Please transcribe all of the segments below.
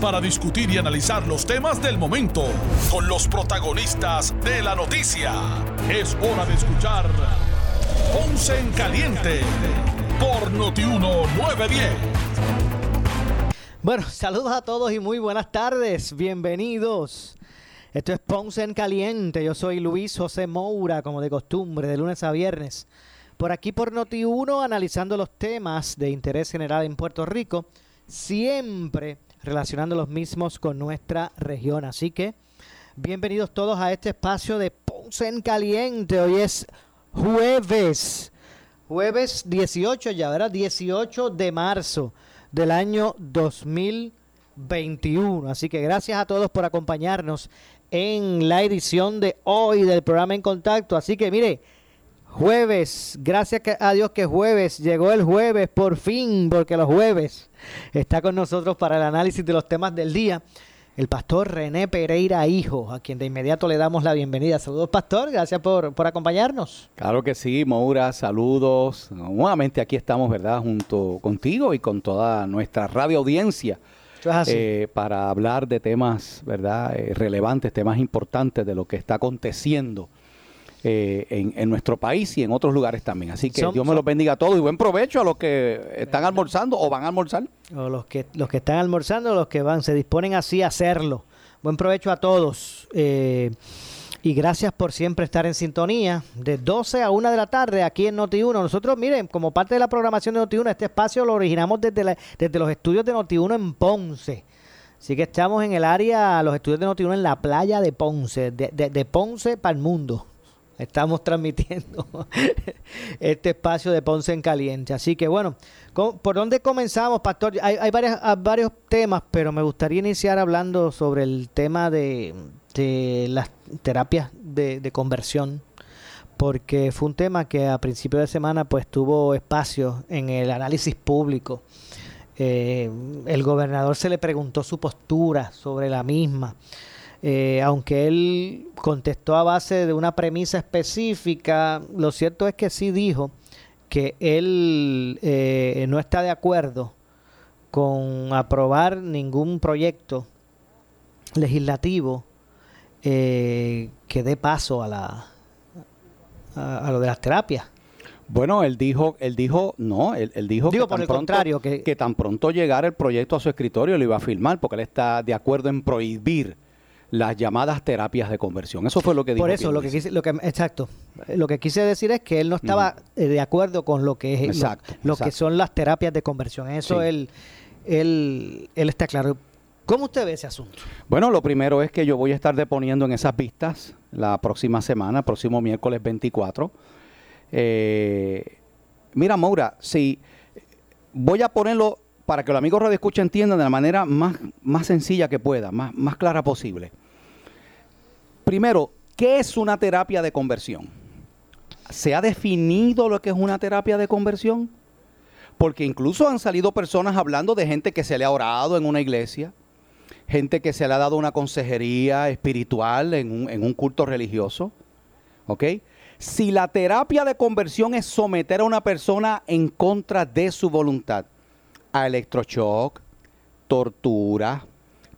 para discutir y analizar los temas del momento con los protagonistas de la noticia. Es hora de escuchar Ponce en Caliente por Notiuno 910. Bueno, saludos a todos y muy buenas tardes. Bienvenidos. Esto es Ponce en Caliente. Yo soy Luis José Moura, como de costumbre, de lunes a viernes. Por aquí por Noti1, analizando los temas de interés general en Puerto Rico, siempre relacionando los mismos con nuestra región. Así que, bienvenidos todos a este espacio de Ponce en Caliente. Hoy es jueves, jueves 18 ya, ¿verdad? 18 de marzo del año 2021. Así que gracias a todos por acompañarnos en la edición de hoy del programa En Contacto. Así que mire, jueves, gracias a Dios que jueves, llegó el jueves por fin, porque los jueves está con nosotros para el análisis de los temas del día. El pastor René Pereira Hijo, a quien de inmediato le damos la bienvenida. Saludos, pastor, gracias por, por acompañarnos. Claro que sí, Moura, saludos. Nuevamente aquí estamos, ¿verdad? Junto contigo y con toda nuestra radio audiencia eh, para hablar de temas, ¿verdad? Eh, relevantes, temas importantes de lo que está aconteciendo eh, en, nuestro país y en otros lugares también. Así que Dios me los bendiga a todos y buen provecho a los que están almorzando o van a almorzar. O los que, los que están almorzando, los que van, se disponen así a hacerlo. Buen provecho a todos. Y gracias por siempre estar en sintonía. De 12 a 1 de la tarde aquí en Noti1. Nosotros, miren, como parte de la programación de Noti1, este espacio lo originamos desde, desde los estudios de Noti1 en Ponce. Así que estamos en el área, los estudios de Noti1 en la playa de Ponce, de, de Ponce para el mundo. Estamos transmitiendo este espacio de Ponce en Caliente. Así que bueno, ¿por dónde comenzamos, Pastor? Hay, hay varios temas, pero me gustaría iniciar hablando sobre el tema de, las terapias de, conversión porque fue un tema que a principio de semana pues tuvo espacio en el análisis público. Eh, el gobernador se le preguntó su postura sobre la misma. Eh, aunque él contestó a base de una premisa específica, lo cierto es que sí dijo que él eh, no está de acuerdo con aprobar ningún proyecto legislativo eh, que dé paso a la a, lo de las terapias. Bueno, él dijo, él dijo, no, él, dijo que, tan pronto, que, tan pronto llegara el proyecto a su escritorio lo iba a firmar porque él está de acuerdo en prohibir las llamadas terapias de conversión. Eso fue lo que dijo. Por eso, lo que, quise, lo que exacto. Lo que quise decir es que él no estaba eh, de acuerdo con lo que es lo, que son las terapias de conversión. Eso él, él, él está claro. ¿Cómo usted ve ese asunto? Bueno, lo primero es que yo voy a estar deponiendo en esas vistas la próxima semana, próximo miércoles 24. Eh, mira, Maura, si voy a ponerlo para que los amigos Radio Escucha entiendan de la manera más, más sencilla que pueda, más, más clara posible. Primero, ¿qué es una terapia de conversión? ¿Se ha definido lo que es una terapia de conversión? Porque incluso han salido personas hablando de gente que se le ha orado en una iglesia, gente que se le ha dado una consejería espiritual en un, en un culto religioso. ¿Ok? Si la terapia de conversión es someter a una persona en contra de su voluntad, a electroshock, tortura,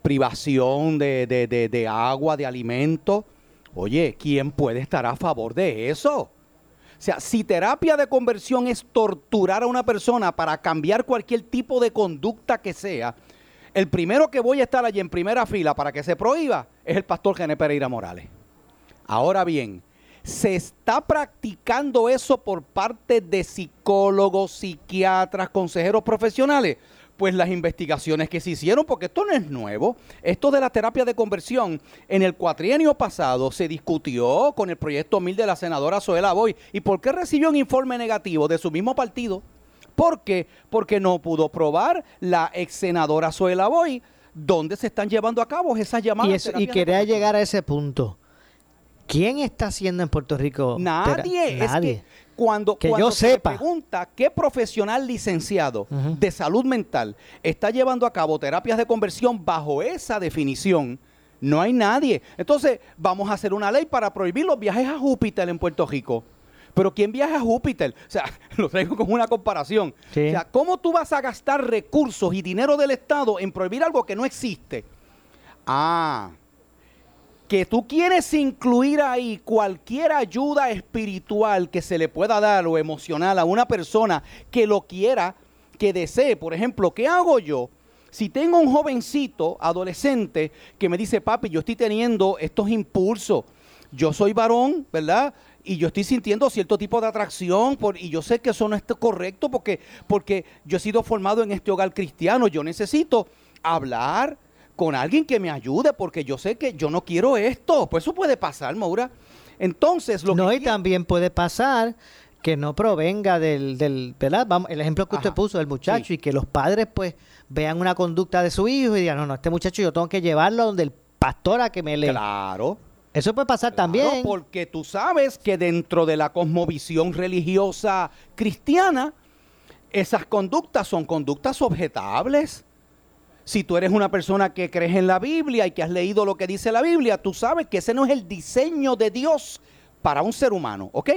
privación de, de, de, agua, de alimento. Oye, ¿quién puede estar a favor de eso? O sea, si terapia de conversión es torturar a una persona para cambiar cualquier tipo de conducta que sea, el primero que voy a estar allí en primera fila para que se prohíba es el pastor Gené Pereira Morales. Ahora bien, se está practicando eso por parte de psicólogos, psiquiatras, consejeros profesionales. Pues las investigaciones que se hicieron, porque esto no es nuevo, esto de la terapia de conversión, en el cuatrienio pasado se discutió con el proyecto 1000 de la senadora Zoela Boy. ¿Y por qué recibió un informe negativo de su mismo partido? ¿Por qué? Porque no pudo probar la ex senadora Zoela Boy dónde se están llevando a cabo esas llamadas. Y, y quería llegar a ese punto ¿Quién está haciendo en Puerto Rico? Nadie. Nadie. Es que cuando, Que cuando yo se sepa. pregunta qué profesional licenciado de salud mental está llevando a cabo terapias de conversión bajo esa definición, no hay nadie. Entonces, vamos a hacer una ley para prohibir los viajes a Júpiter en Puerto Rico. Pero ¿quién viaja a Júpiter? O sea, lo traigo como una comparación. Sí. O sea, ¿cómo tú vas a gastar recursos y dinero del Estado en prohibir algo que no existe? Ah, que tú quieres incluir ahí cualquier ayuda espiritual que se le pueda dar o emocional a una persona que lo quiera, que desee. Por ejemplo, ¿qué hago yo? Si tengo un jovencito, adolescente, que me dice, papi, yo estoy teniendo estos impulsos, yo soy varón, ¿verdad? Y yo estoy sintiendo cierto tipo de atracción por, y yo sé que eso no es correcto porque, porque yo he sido formado en este hogar cristiano. Yo necesito hablar con alguien que me ayude porque yo sé que yo no quiero esto. Pues eso puede pasar, Maura. Entonces, lo no, que y también puede pasar que no provenga del, del ¿verdad? Vamos, el ejemplo que usted Ajá. puso del muchacho Sí. y que los padres pues vean una conducta de su hijo y digan, no, no, este muchacho yo tengo que llevarlo donde el pastor a que me le... Claro. Eso puede pasar Claro, también. porque tú sabes que dentro de la cosmovisión religiosa cristiana, esas conductas son conductas objetables. Si tú eres una persona que crees en la Biblia y que has leído lo que dice la Biblia, tú sabes que ese no es el diseño de Dios para un ser humano, ¿ok?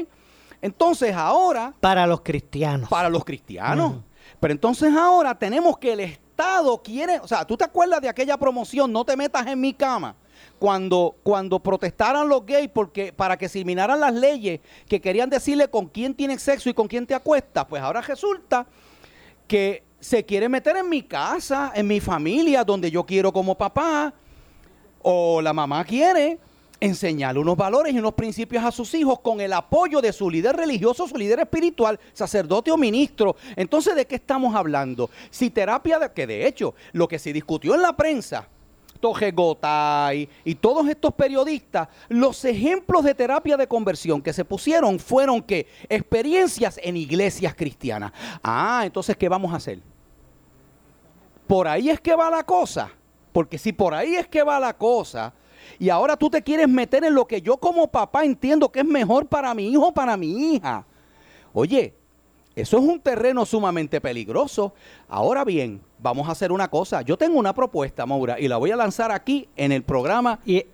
Entonces ahora Para los cristianos. para los cristianos. Pero entonces ahora tenemos que el Estado quiere, o sea, ¿tú te acuerdas de aquella promoción, no te metas en mi cama? Cuando, cuando protestaran los gays porque, para que se eliminaran las leyes que querían decirle con quién tienes sexo y con quién te acuestas, pues ahora resulta que se quiere meter en mi casa, en mi familia, donde yo quiero como papá, o la mamá quiere enseñarle unos valores y unos principios a sus hijos con el apoyo de su líder religioso, su líder espiritual, sacerdote o ministro. Entonces, ¿de qué estamos hablando? Si terapia, de, que de hecho, lo que se discutió en la prensa, Toje Gotay y todos estos periodistas, los ejemplos de terapia de conversión que se pusieron fueron que experiencias en iglesias cristianas. Ah, entonces, ¿qué vamos a hacer? Por ahí es que va la cosa. Porque si por ahí es que va la cosa, y ahora tú te quieres meter en lo que yo como papá entiendo que es mejor para mi hijo, para mi hija. Oye, eso es un terreno sumamente peligroso. Ahora bien, vamos a hacer una cosa. Yo tengo una propuesta, Maura, y la voy a lanzar aquí en el programa. Y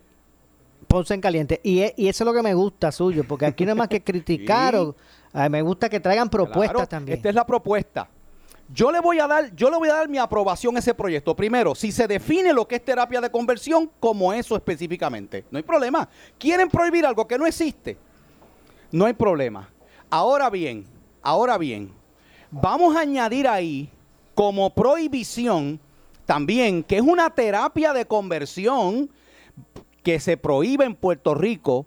Ponce en caliente. Y, e- y eso es lo que me gusta suyo, porque aquí no es más que criticar. Sí. o- ay, me gusta que traigan propuestas Claro, también. Esta es la propuesta. Yo le voy a dar, yo le voy a dar mi aprobación a ese proyecto. Primero, si se define lo que es terapia de conversión como eso específicamente, no hay problema. Quieren prohibir algo que no existe, no hay problema. Ahora bien, ahora bien, vamos a añadir ahí como prohibición también que es una terapia de conversión que se prohíbe en Puerto Rico,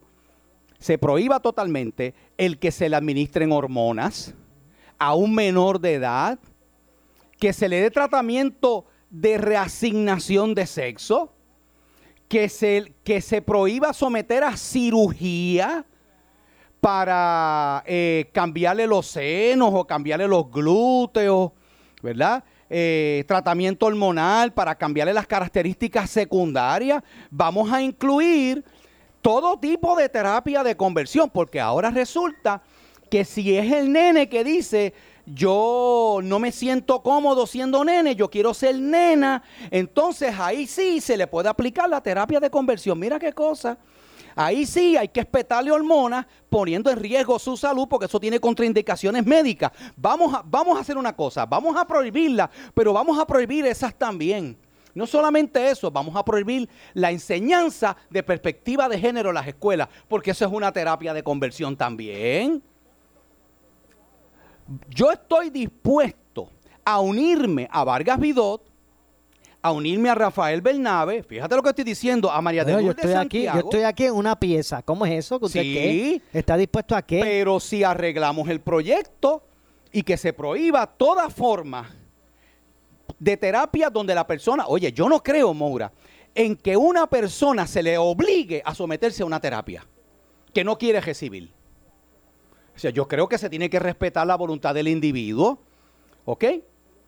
se prohíba totalmente el que se le administren hormonas a un menor de edad, que se le dé tratamiento de reasignación de sexo, que se, que se prohíba someter a cirugía para eh, cambiarle los senos o cambiarle los glúteos, ¿verdad? Eh, tratamiento hormonal para cambiarle las características secundarias. Vamos a incluir todo tipo de terapia de conversión, porque ahora resulta que si es el nene que dice, yo no me siento cómodo siendo nene, yo quiero ser nena, entonces ahí sí se le puede aplicar la terapia de conversión. Mira qué cosa. Ahí sí hay que espetarle hormonas poniendo en riesgo su salud porque eso tiene contraindicaciones médicas. Vamos a, vamos a hacer una cosa, vamos a prohibirla, pero vamos a prohibir esas también. No solamente eso, vamos a prohibir la enseñanza de perspectiva de género en las escuelas, porque eso es una terapia de conversión también. Yo estoy dispuesto a unirme a Vargas Vidot, a unirme a Rafael Bernabe, fíjate lo que estoy diciendo, a María Bueno, de yo Lourdes estoy aquí, yo Santiago, estoy aquí en una pieza. ¿Cómo es eso? ¿Que ¿Usted Sí. qué? ¿Está dispuesto a qué? pero si arreglamos el proyecto y que se prohíba toda forma de terapia donde la persona, oye, yo no creo, Moura, en que una persona se le obligue a someterse a una terapia que no quiere recibir. O sea, yo creo que se tiene que respetar la voluntad del individuo, ¿ok?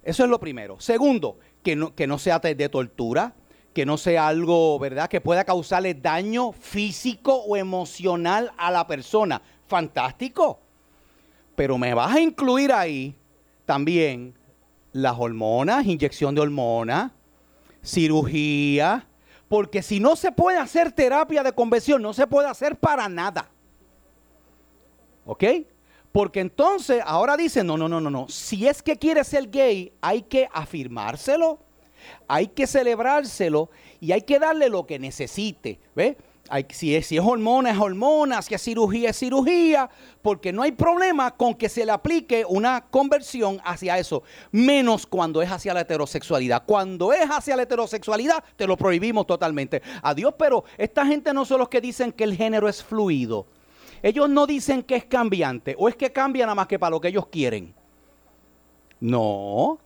Eso es lo primero. Segundo, que no, que no sea de tortura, que no sea algo, ¿verdad?, que pueda causarle daño físico o emocional a la persona. Fantástico. Pero me vas a incluir ahí también las hormonas, inyección de hormonas, cirugía, porque si no se puede hacer terapia de conversión, no se puede hacer para nada. ¿Ok? Porque entonces ahora dicen, no, no, no, no, no. Si es que quiere ser gay, hay que afirmárselo, hay que celebrárselo y hay que darle lo que necesite. ¿Ves? si, es, si es hormona, es hormona, si es cirugía, es cirugía, porque no hay problema con que se le aplique una conversión hacia eso, menos cuando es hacia la heterosexualidad. Cuando es hacia la heterosexualidad, te lo prohibimos totalmente. Adiós, pero esta gente no son los que dicen que el género es fluido. Ellos no dicen que es cambiante, o es que cambia nada más que para lo que ellos quieren. No.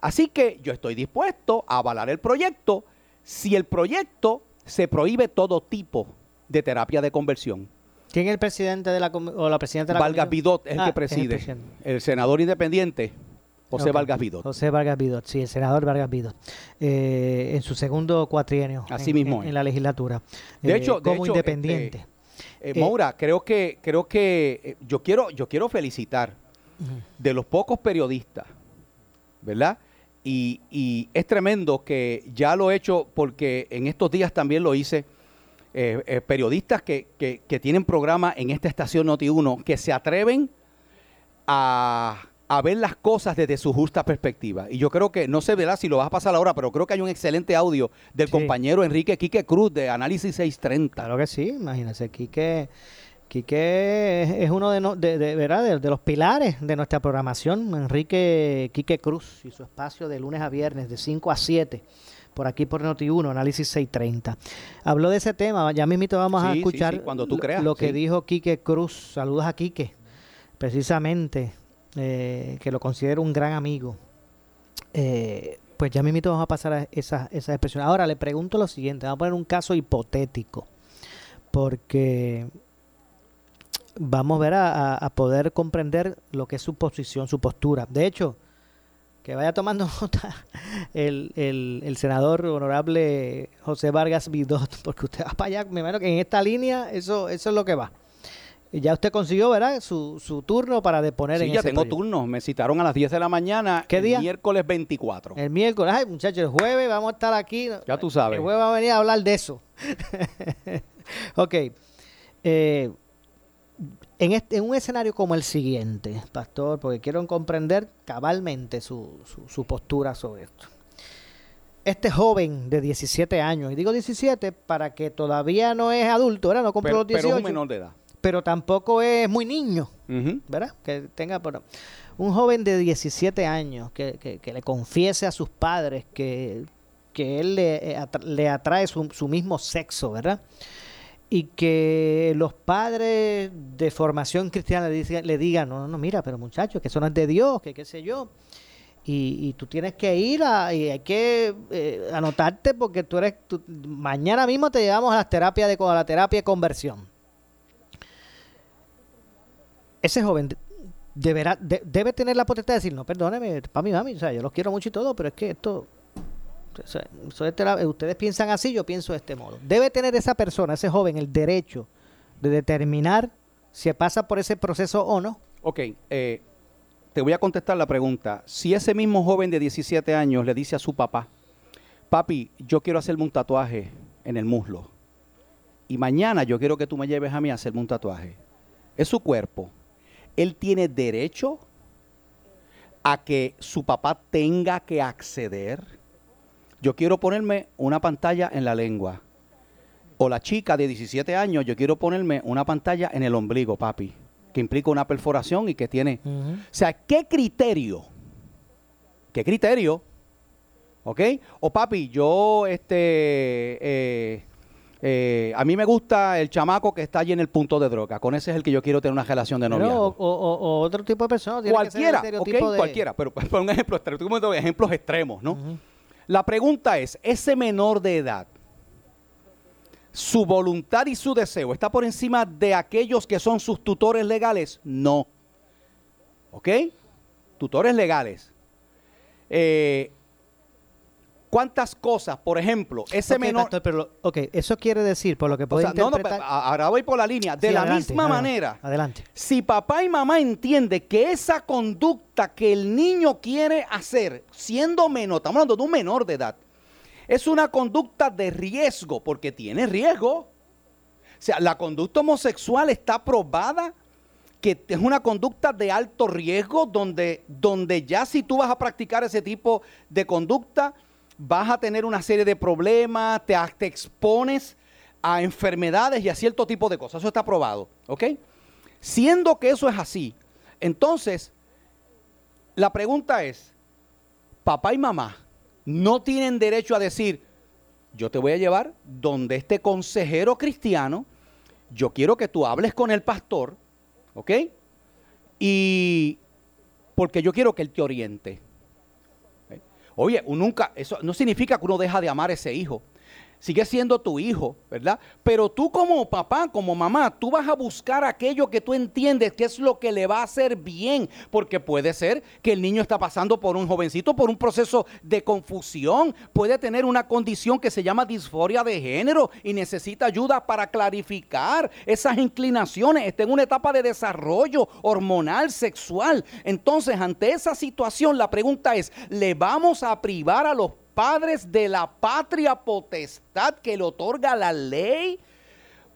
Así que yo estoy dispuesto a avalar el proyecto si el proyecto se prohíbe todo tipo de terapia de conversión. ¿Quién es el presidente de la o la presidenta de la Vargas Vidot es el que ah, preside. el, senador independiente José Vargas Vidot. José Vargas Vidot, sí, el senador Vargas Vidot. Eh, en su segundo cuatrienio. Así mismo. En, la legislatura. De hecho, eh, como independiente. Eh, Maura, creo que creo que yo quiero yo quiero felicitar de los pocos periodistas, ¿verdad? Y, es tremendo que ya lo he hecho porque en estos días también lo hice. Eh, eh, periodistas que, que, tienen programa en esta estación Noti1 que se atreven a, ver las cosas desde su justa perspectiva. Y yo creo que, no sé verá si lo vas a pasar ahora, pero creo que hay un excelente audio del compañero Enrique Quique Cruz de Análisis 630. Claro que sí, imagínese, Quique Quique es uno de, de, ¿verdad? De, los pilares de nuestra programación, Enrique Quique Cruz y su espacio de lunes a viernes de 5 a 7 por aquí por Noti1, Análisis 630. Habló de ese tema, ya mismito vamos a escuchar cuando tú creas, lo, que dijo Quique Cruz. Saludos a Quique, precisamente, eh, que lo considero un gran amigo. Eh, pues ya mismito vamos a pasar a esa, esa expresión. Ahora le pregunto lo siguiente, vamos a poner un caso hipotético, porque vamos a ver a, poder comprender lo que es su posición, su postura. De hecho, que vaya tomando nota el, el, senador honorable José Vargas Vidot, porque usted va para allá, me imagino que en esta línea eso, eso es lo que va. Y ya usted consiguió, ¿verdad? Su, su turno para deponer sí, ya tengo turno. Me citaron a las 10 de la mañana. ¿Qué día? El miércoles 24. El miércoles. Ay, muchachos, el jueves vamos a estar aquí. Ya tú sabes. El jueves va a venir a hablar de eso. ok. Eh, en, este, en un escenario como el siguiente, pastor, porque quiero comprender cabalmente su, su, postura sobre esto. Este joven de 17 años, y digo 17 para que todavía no es adulto, ¿verdad? No cumple los 18. Pero es un menor de edad. Pero tampoco es muy niño, ¿verdad? Que tenga, bueno, un joven de 17 años que, que, que le confiese a sus padres que, que él le, eh, le atrae su, su mismo sexo, ¿verdad? y que los padres de formación cristiana le, digan, no, no, mira, pero muchachos, que eso no es de Dios, que qué sé yo. Y, tú tienes que ir a, y hay que eh, anotarte porque tú eres, mañana mismo te llevamos a la terapia de, a la terapia de conversión. Ese joven deberá, debe tener la potestad de decir, no, perdóneme, mi mami, o sea, yo los quiero mucho y todo, pero es que esto ustedes piensan así, yo pienso de este modo. Debe tener esa persona, ese joven, el derecho de determinar si pasa por ese proceso o no. Ok, eh, te voy a contestar la pregunta. Si ese mismo joven de 17 años le dice a su papá, papi, yo quiero hacerme un tatuaje en el muslo, y mañana yo quiero que tú me lleves a mí a hacerme un tatuaje, es su cuerpo. Él tiene derecho a que su papá tenga que acceder yo quiero ponerme una pantalla en la lengua. O la chica de 17 años, yo quiero ponerme una pantalla en el ombligo, papi, que implica una perforación y que tiene... O sea, ¿qué criterio? ¿Qué criterio? ¿Ok? O papi, yo, este... Eh, eh, a mí me gusta el chamaco que está allí en el punto de droga. Con ese es el que yo quiero tener una relación de noviazgo. o, otro tipo de persona. Cualquiera, ok, cualquiera. Pero por un ejemplo, ejemplos extremos, ¿no? La pregunta es, ese menor de edad, su voluntad y su deseo está por encima de aquellos que son sus tutores legales? No. ¿Ok? Tutores legales. Eh, cuántas cosas, por ejemplo, ese Ok, menor... pastor, pero, lo- ok, eso quiere decir, por lo que o puedo sea, no, no, ahora voy por la línea. De Sí, la adelante, misma adelante, manera, Adelante. si papá y mamá entienden que esa conducta que el niño quiere hacer, siendo menor, estamos hablando de un menor de edad, es una conducta de riesgo, porque tiene riesgo. O sea, la conducta homosexual está probada que es una conducta de alto riesgo, donde, donde ya si tú vas a practicar ese tipo de conducta, vas a tener una serie de problemas, te, expones a enfermedades y a cierto tipo de cosas. Eso está probado, ¿ok? Siendo que eso es así, entonces, la pregunta es, papá y mamá no tienen derecho a decir, yo te voy a llevar donde este consejero cristiano, yo quiero que tú hables con el pastor, ¿ok? Y porque yo quiero que él te oriente. Oye, nunca, eso no significa que uno deja de amar a ese hijo. Sigue siendo tu hijo, ¿verdad? Pero tú como papá, como mamá, tú vas a buscar aquello que tú entiendes que es lo que le va a hacer bien, porque puede ser que el niño está pasando por un jovencito, por un proceso de confusión, puede tener una condición que se llama disforia de género y necesita ayuda para clarificar esas inclinaciones, está en una etapa de desarrollo hormonal, sexual. Entonces, ante esa situación, la pregunta es, ¿le vamos a privar a los padres de la patria potestad que le otorga la ley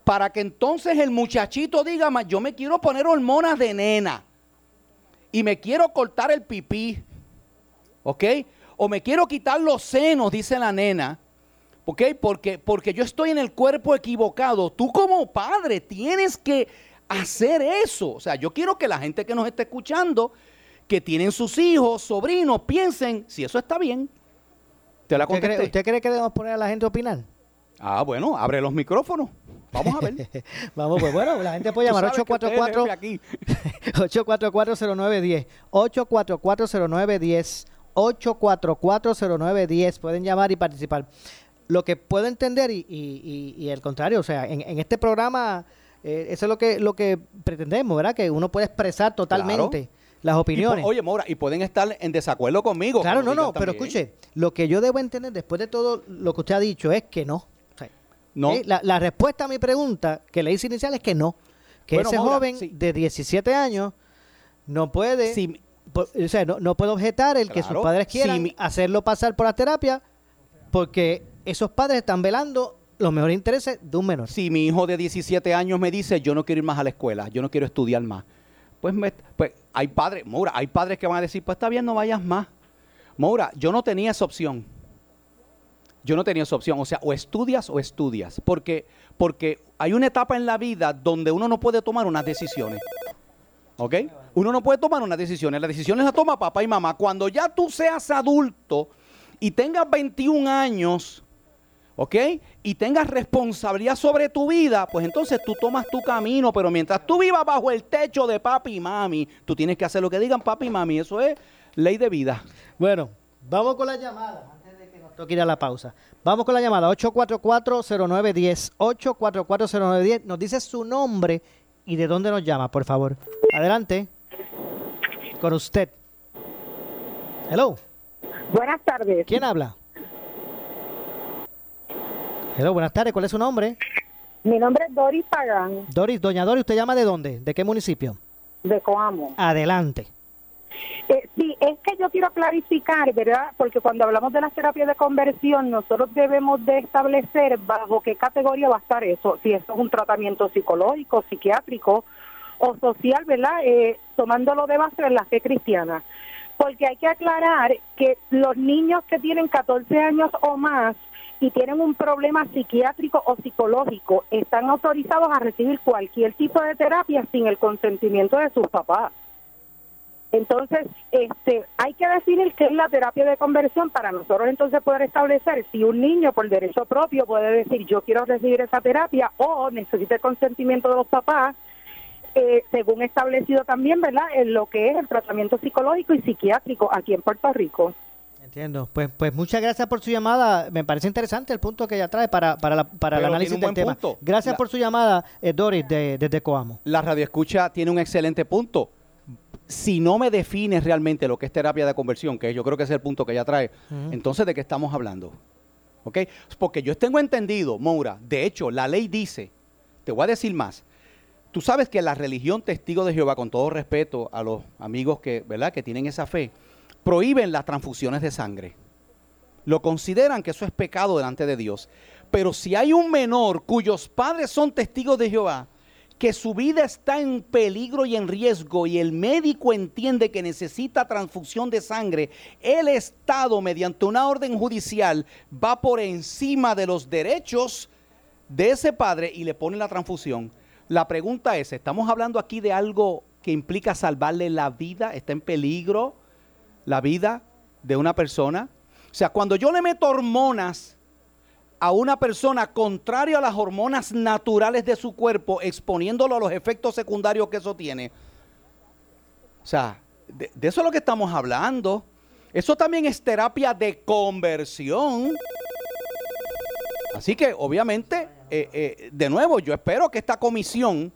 para que entonces el muchachito diga, "Ma, yo me quiero poner hormonas de nena y me quiero cortar el pipí, ¿ok? O me quiero quitar los senos, dice la nena, ¿ok? Porque, porque yo estoy en el cuerpo equivocado. Tú como padre tienes que hacer eso. O sea, yo quiero que la gente que nos esté escuchando, que tienen sus hijos, sobrinos, piensen si eso está bien. Te la ¿Usted cree, usted cree que debemos poner a la gente a opinar? Ah, bueno, abre los micrófonos. Vamos a ver. Vamos, pues bueno, la gente puede llamar sabes que usted es 844 jefe aquí. 8440910 8440910 8440910 pueden llamar y participar. Lo que puedo entender y, y- y- y el contrario, o sea, en, en este programa eh, eso es lo que lo que pretendemos, ¿verdad? Que uno puede expresar totalmente las opiniones. oye, Mora, y pueden estar en desacuerdo conmigo. Claro, no, no, pero escuche, lo que yo debo entender después de todo lo que usted ha dicho es que no. O sea, No. la, la respuesta a mi pregunta que le hice inicial es que no. Que Bueno, ese joven sí. de 17 años no puede, Si- o sea, no, no puede objetar el que sus padres si quieran mi- hacerlo pasar por la terapia porque esos padres están velando los mejores intereses de un menor. si mi hijo de 17 años me dice, yo no quiero ir más a la escuela, yo no quiero estudiar más, pues, me- pues hay padres, Maura, hay padres que van a decir, pues está bien, no vayas más. Maura, yo no tenía esa opción. Yo no tenía esa opción. O sea, o estudias o estudias. Porque, porque hay una etapa en la vida donde uno no puede tomar unas decisiones. ¿Ok? Uno no puede tomar unas decisiones. Las decisiones las toma papá y mamá. Cuando ya tú seas adulto y tengas 21 años, ¿ok? Y tengas responsabilidad sobre tu vida, pues entonces tú tomas tu camino, pero mientras tú vivas bajo el techo de papi y mami, tú tienes que hacer lo que digan papi y mami, eso es ley de vida. Bueno, vamos con la llamada antes de que nos toque ir a la pausa. Vamos con la llamada 8440910 8440910. Nos dice su nombre y de dónde nos llama, por favor. Adelante. Con usted. Hello. Buenas tardes. ¿Quién habla? Hello, buenas tardes. ¿Cuál es su nombre? Mi nombre es Doris Pagán, Doris, doña Doris, ¿usted llama de dónde? ¿De qué municipio? de Coamo. Adelante. Eh, sí, es que yo quiero clarificar, ¿verdad? Porque cuando hablamos de las terapias de conversión, nosotros debemos de establecer bajo qué categoría va a estar eso, si esto es un tratamiento psicológico, psiquiátrico o social, ¿verdad? Eh, tomándolo de base en la fe cristiana. Porque hay que aclarar que los niños que tienen 14 años o más y tienen un problema psiquiátrico o psicológico están autorizados a recibir cualquier tipo de terapia sin el consentimiento de sus papás. Entonces, este, hay que definir qué es la terapia de conversión para nosotros entonces poder establecer si un niño por derecho propio puede decir yo quiero recibir esa terapia o necesita el consentimiento de los papás, eh, según establecido también, ¿verdad?, en lo que es el tratamiento psicológico y psiquiátrico aquí en Puerto Rico. Entiendo. Pues, pues muchas gracias por su llamada. Me parece interesante el punto que ella trae para, para, la- para el análisis del tema. punto. Gracias La- por su llamada, eh, Doris, de- desde Coamo. La radioescucha tiene un excelente punto. si no me defines realmente lo que es terapia de conversión, que yo creo que es el punto que ella trae, entonces ¿de qué estamos hablando? ¿Ok? Porque yo tengo entendido, Moura, de hecho, la ley dice, te voy a decir más, tú sabes que la religión testigo de Jehová, con todo respeto a los amigos que, ¿verdad? que tienen esa fe, prohíben las transfusiones de sangre. Lo consideran que eso es pecado delante de Dios. Pero si hay un menor cuyos padres son testigos de Jehová, que su vida está en peligro y en riesgo y el médico entiende que necesita transfusión de sangre, el Estado, mediante una orden judicial, va por encima de los derechos de ese padre y le pone la transfusión. La pregunta es, ¿estamos hablando aquí de algo que implica salvarle la vida? ¿Está en peligro la vida de una persona? O sea, cuando yo le meto hormonas a una persona contrario a las hormonas naturales de su cuerpo, exponiéndolo a los efectos secundarios que eso tiene. O sea, de, de eso es lo que estamos hablando. Eso también es terapia de conversión. Así que, obviamente, eh, eh, de nuevo, yo espero que esta comisión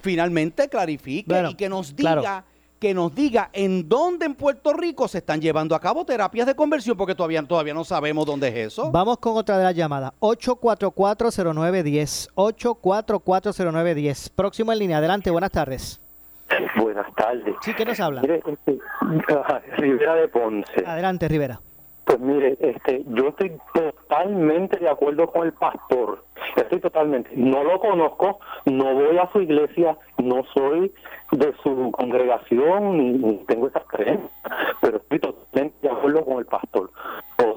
finalmente clarifique Bueno, y que nos diga claro. Que nos diga en dónde en Puerto Rico se están llevando a cabo terapias de conversión, porque todavía, todavía no sabemos dónde es eso. Vamos con otra de las llamadas. 8440910. 8440910. Próximo en línea. Adelante, buenas tardes. Buenas tardes. Sí, ¿qué nos habla? Mire, este, Rivera de Ponce. Adelante, Rivera. Pues mire, este, yo estoy totalmente de acuerdo con el pastor. Estoy totalmente. No lo conozco, no voy a su iglesia, no soy de su congregación ni, ni tengo esas creencias, pero estoy totalmente de acuerdo con el pastor.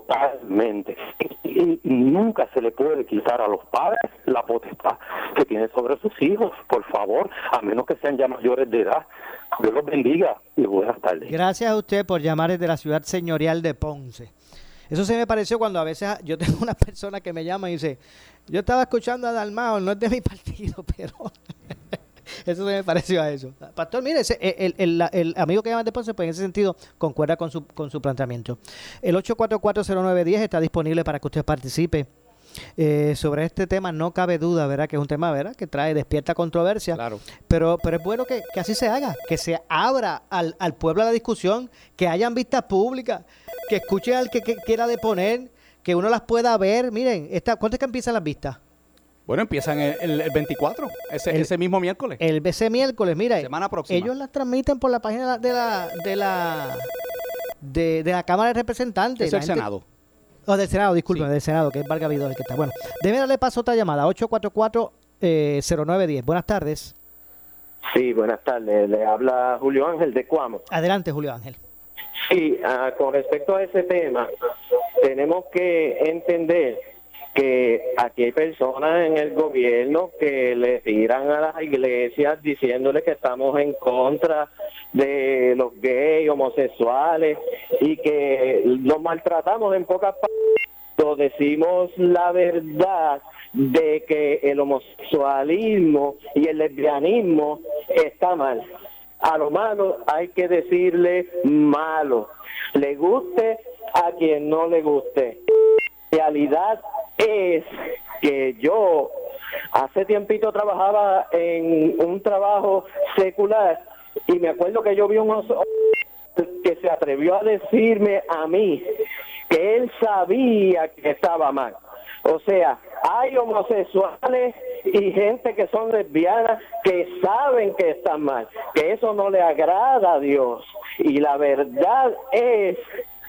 Totalmente. Y, y nunca se le puede quitar a los padres la potestad que tienen sobre sus hijos, por favor, a menos que sean ya mayores de edad. Dios los bendiga y buenas tardes. Gracias a usted por llamar desde la ciudad señorial de Ponce. Eso se me pareció cuando a veces yo tengo una persona que me llama y dice, yo estaba escuchando a Dalmao, no es de mi partido, pero eso se me pareció a eso. Pastor, mire, ese- el, el- la- el amigo que llama de Ponce, pues en ese sentido concuerda con su, con su planteamiento. El 8440910 está disponible para que usted participe. Eh, sobre este tema no cabe duda, ¿verdad? Que es un tema, ¿verdad? Que trae, despierta controversia. Claro. Pero, pero es bueno que, que así se haga, que se abra al, al pueblo a la discusión, que hayan vistas públicas, que escuche al que, que quiera deponer, que uno las pueda ver. Miren, esta, ¿cuándo es que empiezan las vistas? Bueno, empiezan el, el- el 24, ese, El- ese mismo miércoles. El BC miércoles, mira, Semana próxima. ellos las transmiten por la página de la de la de, de la Cámara de Representantes. es el gente- Senado. Oh, del Senado, disculpen, Sí. del Senado, que es Vargas Vidal el que está. Bueno, déjeme darle paso a otra llamada, 844-0910. Buenas tardes. Sí, buenas tardes. Le habla Julio Ángel de Cuamo. Adelante, Julio Ángel. Sí, ah, con respecto a ese tema, tenemos que entender que aquí hay personas en el gobierno que le tiran a las iglesias diciéndole que estamos en contra de los gays, homosexuales y que los maltratamos en pocas palabras. Decimos la verdad de que el homosexualismo y el lesbianismo está mal. A lo malo hay que decirle malo. Le guste a quien no le guste. Realidad es que yo hace tiempito trabajaba en un trabajo secular y me acuerdo que yo vi un oso que se atrevió a decirme a mí que él sabía que estaba mal. O sea, hay homosexuales y gente que son lesbianas que saben que están mal, que eso no le agrada a Dios. Y la verdad es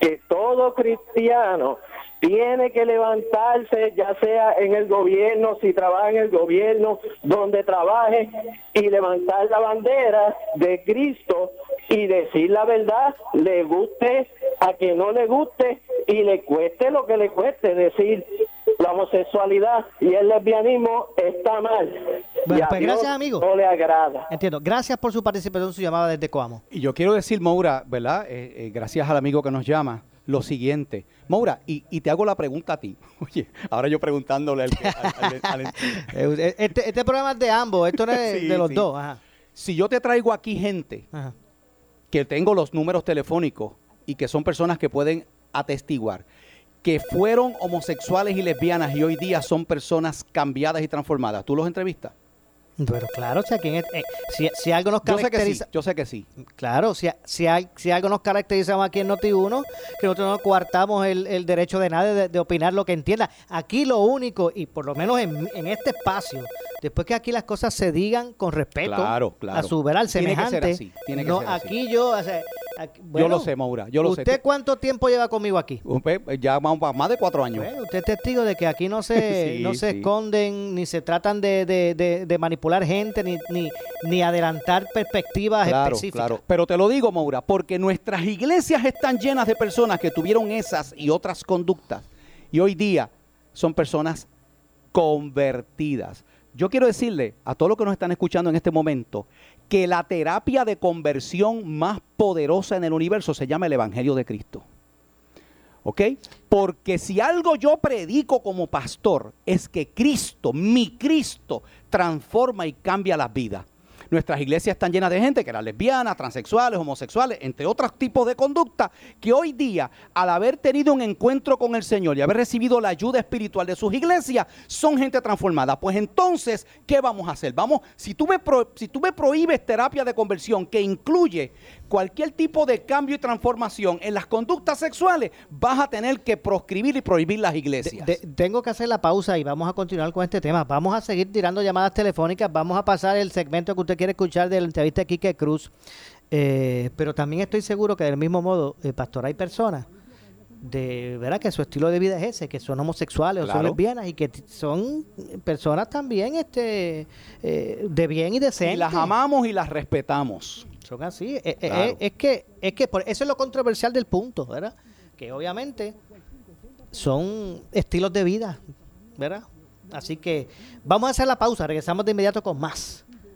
que todo cristiano tiene que levantarse, ya sea en el gobierno, si trabaja en el gobierno, donde trabaje, y levantar la bandera de Cristo y decir la verdad, le guste a quien no le guste y le cueste lo que le cueste, decir la homosexualidad y el lesbianismo está mal. Bueno, y a pues Dios gracias, amigo. No le agrada. Entiendo. Gracias por su participación su llamada desde Coamo. Y yo quiero decir, Moura, ¿verdad? Eh, eh, gracias al amigo que nos llama, lo siguiente. Moura, y, y te hago la pregunta a ti. Oye, ahora yo preguntándole al, que- al- al- al- Eh, Este, este programa es de ambos, esto no es Sí, de los sí. dos. Ajá, Si yo te traigo aquí gente ajá. que tengo los números telefónicos y que son personas que pueden atestiguar que fueron homosexuales y lesbianas y hoy día son personas cambiadas y transformadas, ¿tú los entrevistas? Pero claro, o sea, ¿quién es- eh, si, si algo nos Yo sé que sí, caracteriza, yo sé que sí. claro, si, si, hay, si algo nos caracterizamos aquí en Noti1, que nosotros no coartamos el, el derecho de nadie de, de opinar lo que entienda. Aquí lo único, y por lo menos en, en este espacio, después que aquí las cosas se digan con respeto Claro, claro. a su ver al Tiene que ser semejante, así, tiene que no, ser así. aquí yo, o sea, aquí- yo lo sé, Maura, yo lo sé. ¿Usted cuánto tiempo lleva conmigo aquí? Eh, Ya vamos más de cuatro años. Bueno, usted es testigo de que aquí no se, Sí, no se sí. esconden, ni se tratan de, de- de- de manipular gente, ni, ni, ni adelantar perspectivas Claro, específicas. claro. Pero te lo digo, Maura, porque nuestras iglesias están llenas de personas que tuvieron esas y otras conductas. Y hoy día son personas convertidas. Yo quiero decirle a todos los que nos están escuchando en este momento que la terapia de conversión más poderosa en el universo se llama el Evangelio de Cristo. ¿Ok? Porque si algo yo predico como pastor es que Cristo, mi Cristo, transforma y cambia las vidas. Nuestras iglesias están llenas de gente que eran lesbianas, transexuales, homosexuales, entre otros tipos de conducta, que hoy día, al haber tenido un encuentro con el Señor y haber recibido la ayuda espiritual de sus iglesias, son gente transformada. Pues entonces, ¿qué vamos a hacer? Vamos, si tú me, si tú me prohíbes terapia de conversión que incluye cualquier tipo de cambio y transformación en las conductas sexuales, vas a tener que proscribir y prohibir las iglesias. Tengo que hacer la pausa y vamos a continuar con este tema. Vamos a seguir tirando llamadas telefónicas. Vamos a pasar el segmento que usted quiere escuchar de la entrevista de Quique Cruz. Eh, pero también estoy seguro que del mismo modo, eh, pastor, hay personas de verdad que su estilo de vida es ese, que son homosexuales o son lesbianas y que son personas también este eh, de bien y decentes. y las amamos y las respetamos. Son así. Claro. eh, es que, es que por, eso es lo controversial del punto, ¿verdad? Que obviamente son estilos de vida, ¿verdad? Así que vamos a hacer la pausa, regresamos de inmediato con más.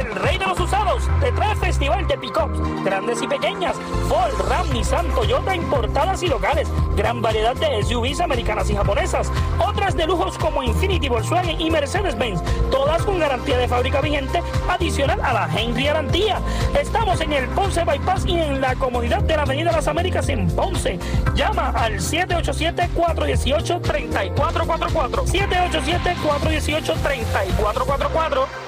el rey de los usados, te trae festival de pickups, grandes y pequeñas, Ford, Ram, Nissan, Toyota, importadas y locales, gran variedad de SUVs americanas y japonesas, otras de lujos como Infinity, Volkswagen y Mercedes-Benz, todas con garantía de fábrica vigente, adicional a la Henry garantía. Estamos en el Ponce Bypass y en la comunidad de la Avenida Las Américas en Ponce. Llama al 787-418-3444. 787-418-3444.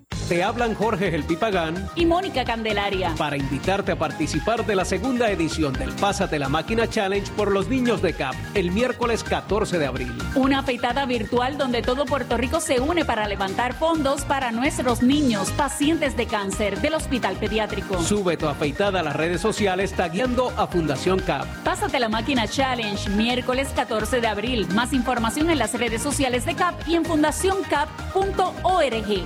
Te hablan Jorge El Pipagán y Mónica Candelaria. para invitarte a participar de la segunda edición del Pásate la Máquina Challenge por los niños de CAP el miércoles 14 de abril. Una afeitada virtual donde todo Puerto Rico se une para levantar fondos para nuestros niños pacientes de cáncer del Hospital Pediátrico. Sube tu afeitada a las redes sociales tagueando a Fundación CAP. Pásate la máquina challenge miércoles 14 de abril. Más información en las redes sociales de CAP y en fundacioncap.org.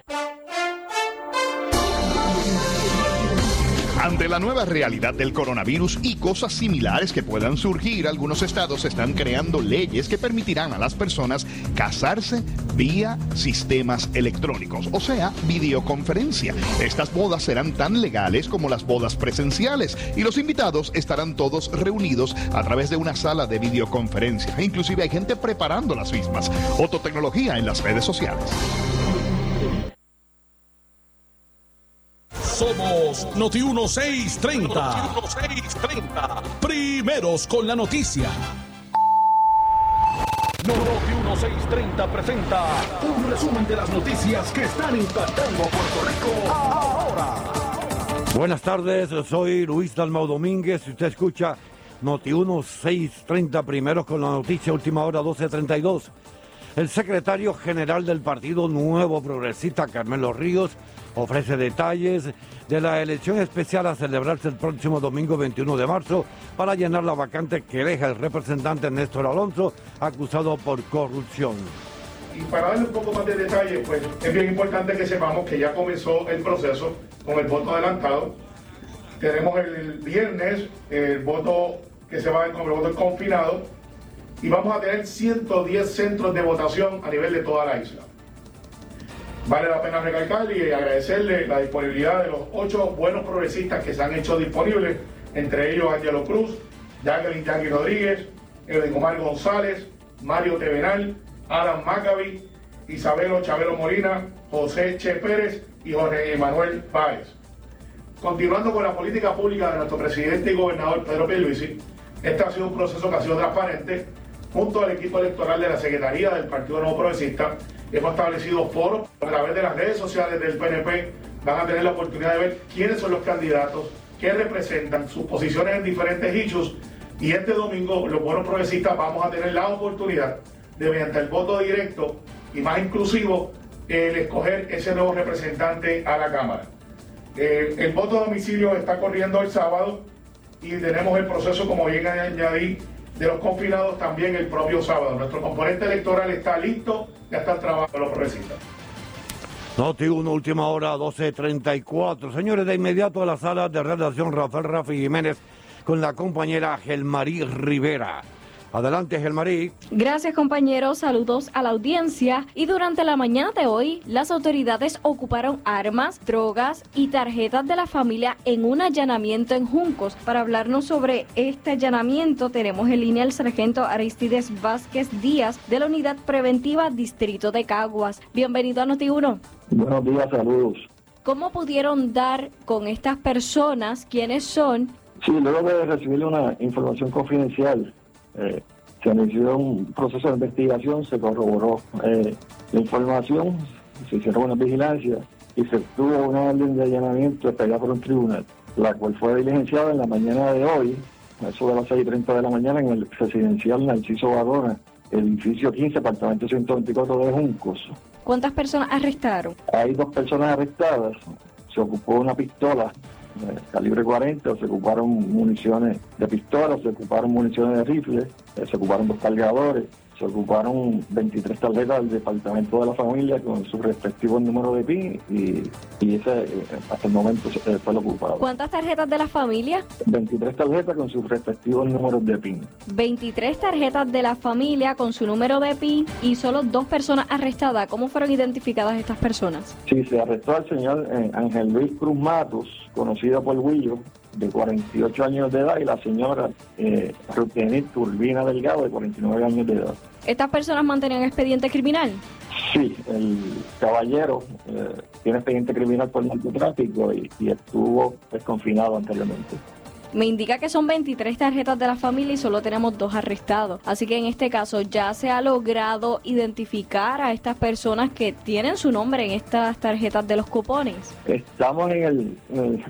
Ante la nueva realidad del coronavirus y cosas similares que puedan surgir, algunos estados están creando leyes que permitirán a las personas casarse vía sistemas electrónicos, o sea, videoconferencia. Estas bodas serán tan legales como las bodas presenciales y los invitados estarán todos reunidos a través de una sala de videoconferencia. Inclusive hay gente preparando las mismas. Ototecnología en las redes sociales. Somos Noti 1630. Noti 1630. Primeros con la noticia. Noti 1630 presenta un resumen de las noticias que están impactando a Puerto Rico ahora. Buenas tardes, soy Luis Dalmau Domínguez. Si usted escucha Noti 1630 primeros con la noticia, última hora 1232. El secretario general del Partido Nuevo Progresista, Carmelo Ríos, ofrece detalles de la elección especial a celebrarse el próximo domingo 21 de marzo para llenar la vacante que deja el representante Néstor Alonso, acusado por corrupción. Y para darle un poco más de detalle, pues es bien importante que sepamos que ya comenzó el proceso con el voto adelantado. Tenemos el viernes el voto que se va a ver con el voto confinado y vamos a tener 110 centros de votación a nivel de toda la isla. Vale la pena recalcar y agradecerle la disponibilidad de los ocho buenos progresistas que se han hecho disponibles, entre ellos Angelo Cruz, Jacqueline Jackie Rodríguez, Edwin Omar González, Mario Tevenal, Adam Maccabi, Isabelo Chabelo Molina, José Che Pérez y Jorge Emanuel Páez. Continuando con la política pública de nuestro presidente y gobernador Pedro Pierluisi, este ha sido un proceso que ha sido transparente. Junto al equipo electoral de la Secretaría del Partido Nuevo Progresista, hemos establecido foros a través de las redes sociales del PNP. Van a tener la oportunidad de ver quiénes son los candidatos, qué representan, sus posiciones en diferentes hechos. Y este domingo, los buenos progresistas vamos a tener la oportunidad de, mediante el voto directo y más inclusivo, el escoger ese nuevo representante a la Cámara. El voto de domicilio está corriendo el sábado y tenemos el proceso, como bien añadí, de los confinados también el propio sábado. Nuestro componente electoral está listo, ya está el trabajo de los progresistas. Noti 1, última hora, 12.34. Señores, de inmediato a la sala de redacción Rafael Rafi Jiménez con la compañera Gelmarí Rivera. Adelante, Gelmarí. Gracias compañeros, saludos a la audiencia. Y durante la mañana de hoy, las autoridades ocuparon armas, drogas y tarjetas de la familia en un allanamiento en Juncos. Para hablarnos sobre este allanamiento, tenemos en línea al sargento Aristides Vázquez Díaz de la Unidad Preventiva Distrito de Caguas. Bienvenido a Noti1. Buenos días, saludos. ¿Cómo pudieron dar con estas personas? ¿Quiénes son? Sí, luego de recibir una información confidencial eh, se inició un proceso de investigación, se corroboró eh, la información, se hicieron una vigilancia y se tuvo una orden de allanamiento expedida por un tribunal, la cual fue diligenciada en la mañana de hoy, a eso de las 6.30 de la mañana, en el residencial Narciso Barona, edificio 15, apartamento 124 de Juncos. ¿Cuántas personas arrestaron? Hay dos personas arrestadas, se ocupó una pistola eh, calibre 40, se ocuparon municiones de pistola, se ocuparon municiones de rifle, eh, se ocuparon dos cargadores, se ocuparon 23 tarjetas del Departamento de la Familia con su respectivo número de PIN y, y ese eh, hasta el momento eh, fue lo ocupado. ¿Cuántas tarjetas de la familia? 23 tarjetas con sus respectivos números de PIN. 23 tarjetas de la familia con su número de PIN y solo dos personas arrestadas. ¿Cómo fueron identificadas estas personas? Sí, se arrestó al señor eh, Ángel Luis Cruz Matos, conocido por Huillo, de 48 años de edad, y la señora eh, Rutenit Turbina Delgado, de 49 años de edad. ¿Estas personas mantenían expediente criminal? Sí, el caballero eh, tiene expediente criminal por narcotráfico y, y estuvo desconfinado anteriormente. Me indica que son 23 tarjetas de la familia y solo tenemos dos arrestados. Así que en este caso ya se ha logrado identificar a estas personas que tienen su nombre en estas tarjetas de los cupones. Estamos en el,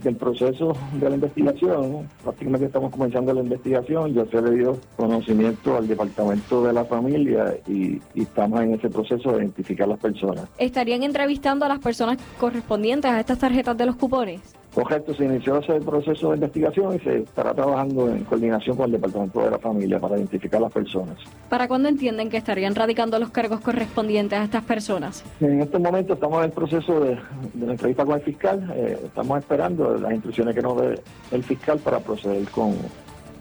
en proceso de la investigación, prácticamente estamos comenzando la investigación, ya se le dio conocimiento al Departamento de la Familia y, y estamos en ese proceso de identificar las personas. ¿Estarían entrevistando a las personas correspondientes a estas tarjetas de los cupones? Correcto, se inició ese proceso de investigación y se estará trabajando en coordinación con el Departamento de la Familia para identificar las personas. ¿Para cuándo entienden que estarían radicando los cargos correspondientes a estas personas? En este momento estamos en el proceso de, de la entrevista con el fiscal, eh, estamos esperando las instrucciones que nos dé el fiscal para proceder con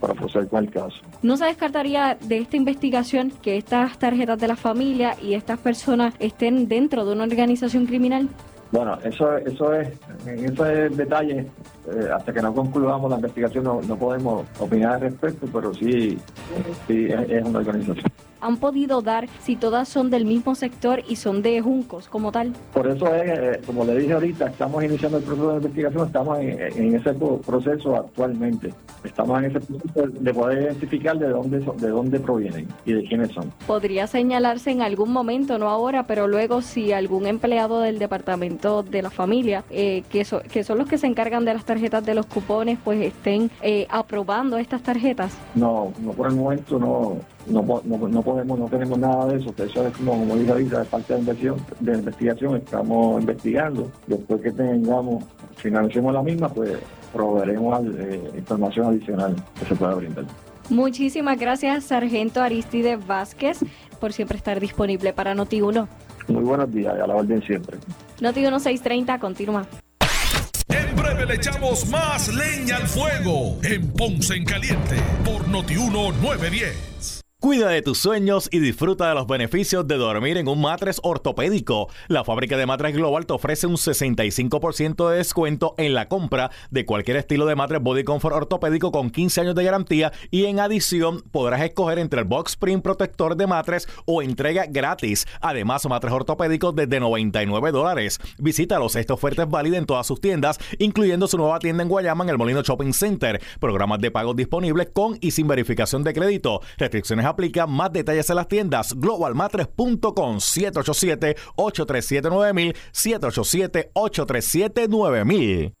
para proceder con el caso. ¿No se descartaría de esta investigación que estas tarjetas de la familia y estas personas estén dentro de una organización criminal? Bueno, eso, eso es, en ese detalle, eh, hasta que no concluyamos la investigación no, no podemos opinar al respecto, pero sí, sí es, es una organización. ¿Han podido dar si todas son del mismo sector y son de Juncos como tal? Por eso es, eh, como le dije ahorita, estamos iniciando el proceso de investigación, estamos en, en ese pro- proceso actualmente. Estamos en ese proceso de poder identificar de dónde, son- de dónde provienen y de quiénes son. Podría señalarse en algún momento, no ahora, pero luego si algún empleado del departamento de la familia, eh, que, so- que son los que se encargan de las tarjetas de los cupones, pues estén eh, aprobando estas tarjetas. No, no por el momento no, no, no, no podemos, no tenemos nada de eso. Eso es como, como dije ahorita, es parte de investigación, de investigación, estamos investigando. Después que tengamos, financiemos la misma, pues proveeremos al- eh, información adicional que se pueda brindar. Muchísimas gracias, Sargento Aristide Vázquez, por siempre estar disponible para Noti1. Muy buenos días, y a la orden siempre. Noti1 630, continúa. En breve le echamos más leña al fuego en Ponce en Caliente por Notiuno 910. Cuida de tus sueños y disfruta de los beneficios de dormir en un matres ortopédico. La fábrica de matres Global te ofrece un 65% de descuento en la compra de cualquier estilo de matres Body Comfort ortopédico con 15 años de garantía y en adición podrás escoger entre el Box Spring protector de matres o entrega gratis. Además, matres ortopédicos desde 99 dólares. Visítalos, esta oferta es válida en todas sus tiendas, incluyendo su nueva tienda en Guayama en el Molino Shopping Center. Programas de pagos disponibles con y sin verificación de crédito. Restricciones aplican. Más detalles en las tiendas. globalmatres.com 787-837-9000 787-837-9000